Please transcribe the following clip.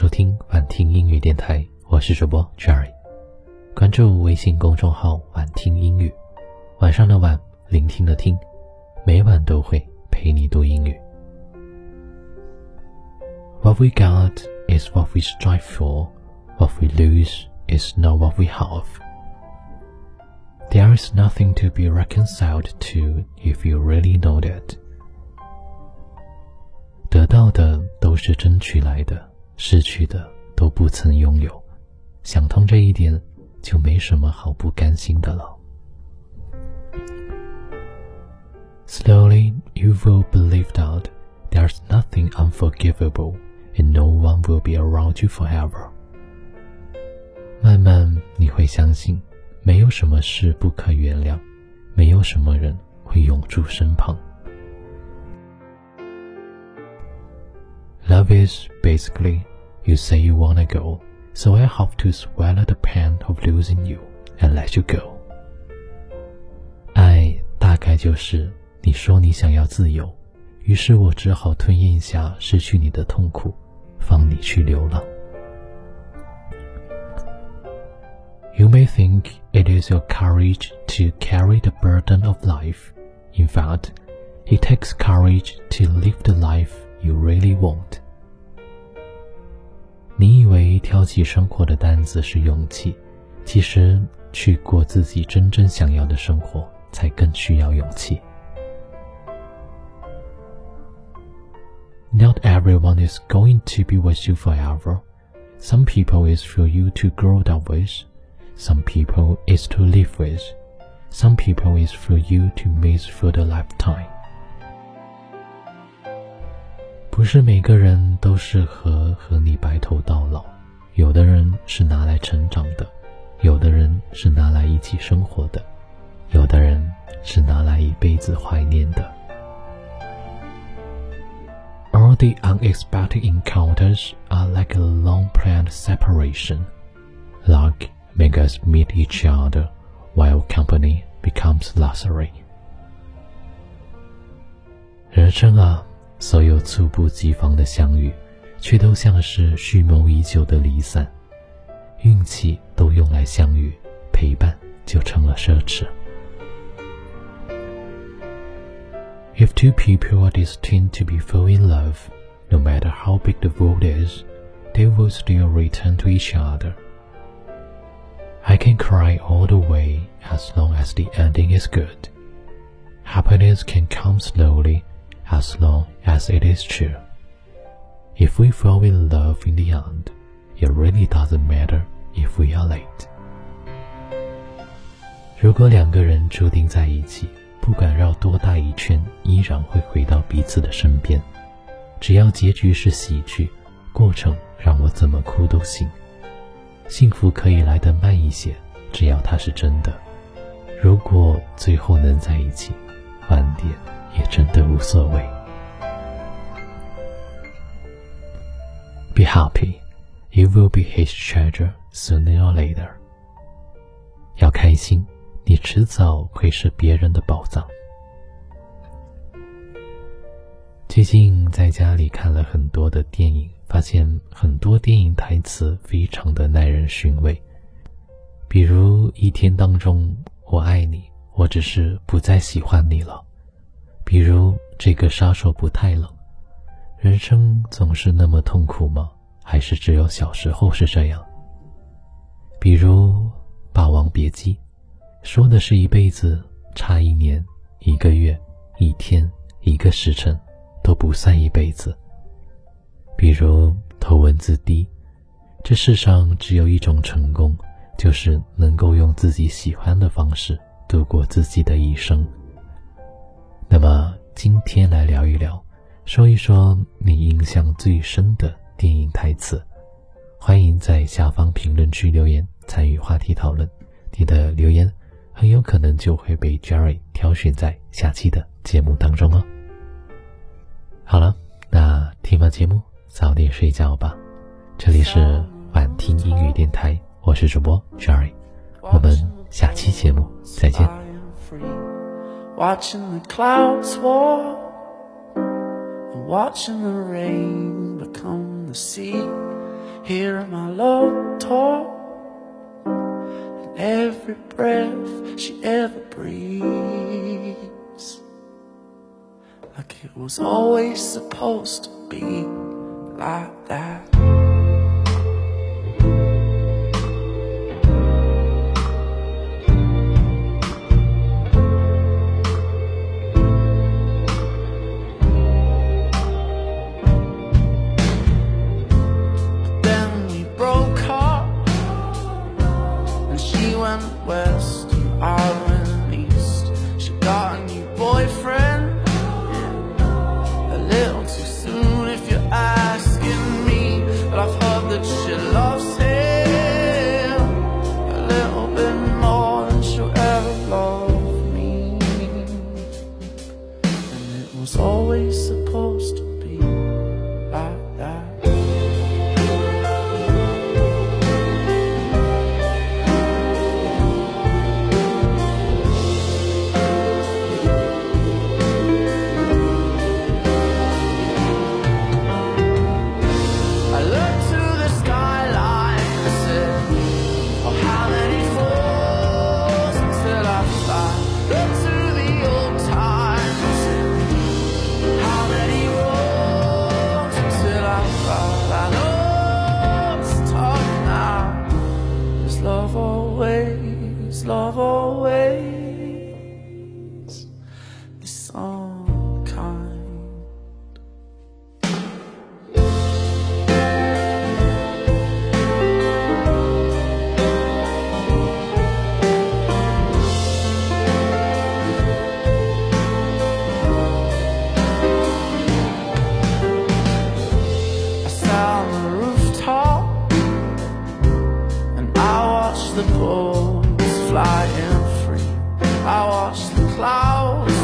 收听晚听英语电台，我是主播 Jerry。关注微信公众号“晚听英语”，晚上的晚，聆听的听，每晚都会陪你读英语。What we got is what we strive for. What we lose is not what we have. There is nothing to be reconciled to if you really know that. 得到的都是争取来的， 失去的都不曾拥有。想通这一点，就没什么好不甘心的了。Slowly, you will believe that there's nothing unforgivable, and no one will be around you forever. 慢慢，你会相信，没有什么事不可原谅，没有什么人会永驻身旁。Love is basically you say you wanna go, so I have to swallow the pain of losing you and let you go. 爱大概就是你说你想要自由，于是我只好吞咽下失去你的痛苦，放你去流浪。You may think it is your courage to carry the burden of life. In fact, it takes courage to live the life you really want. 你以为挑起生活的担子是勇气，其实去过自己真正想要的生活才更需要勇气。Not everyone is going to be with you forever. Some people is for you to grow up with. Some people is to live with. Some people is for you to miss for the lifetime. 不是每个人都适合和你白头到老，有的人是拿来成长的，有的人是拿来一起生活的，有的人是拿来一辈子怀念的。All the unexpected encounters are like a long-planned separation. Luck make us meet each other, while company becomes luxury. 人生啊。所有猝不及防的相遇，却都像是蓄谋已久的离散。运气都用来相遇，陪伴就成了奢侈。If two people are destined to be fall in love, no matter how big the world is, they will still return to each other. I can cry all the way as long as the ending is good. Happiness can come slowly as long as it is true. If we fall in love in the end, it really doesn't matter if we are late. 如果两个人注定在一起，不管绕多大一圈，依然会回到彼此的身边。只要结局是喜剧，过程让我怎么哭都行。幸福可以来得慢一些，只要它是真的。如果最后能在一起，晚点。也真的无所谓。Be happy, you will be his treasure sooner or later. 要开心，你迟早会是别人的宝藏。最近在家里看了很多的电影，发现很多电影台词非常的耐人寻味。比如一天当中，我爱你，我只是不再喜欢你了。比如这个杀手不太冷，人生总是那么痛苦吗？还是只有小时候是这样？比如《霸王别姬》，说的是一辈子差一年、一个月、一天、一个时辰都不算一辈子。比如《头文字 D》，这世上只有一种成功，就是能够用自己喜欢的方式度过自己的一生。那么今天来聊一聊，说一说你印象最深的电影台词。欢迎在下方评论区留言参与话题讨论，你的留言很有可能就会被 Jerry 挑选在下期的节目当中哦。好了，那听完节目早点睡觉吧。这里是晚听英语电台，我是主播 Jerry，我们下期节目再见。watching the clouds fall and watching the rain become the sea. Hearing my love talk and every breath she ever breathes, like it was always supposed to be like that. supposed to the birds flying free. I watch the clouds.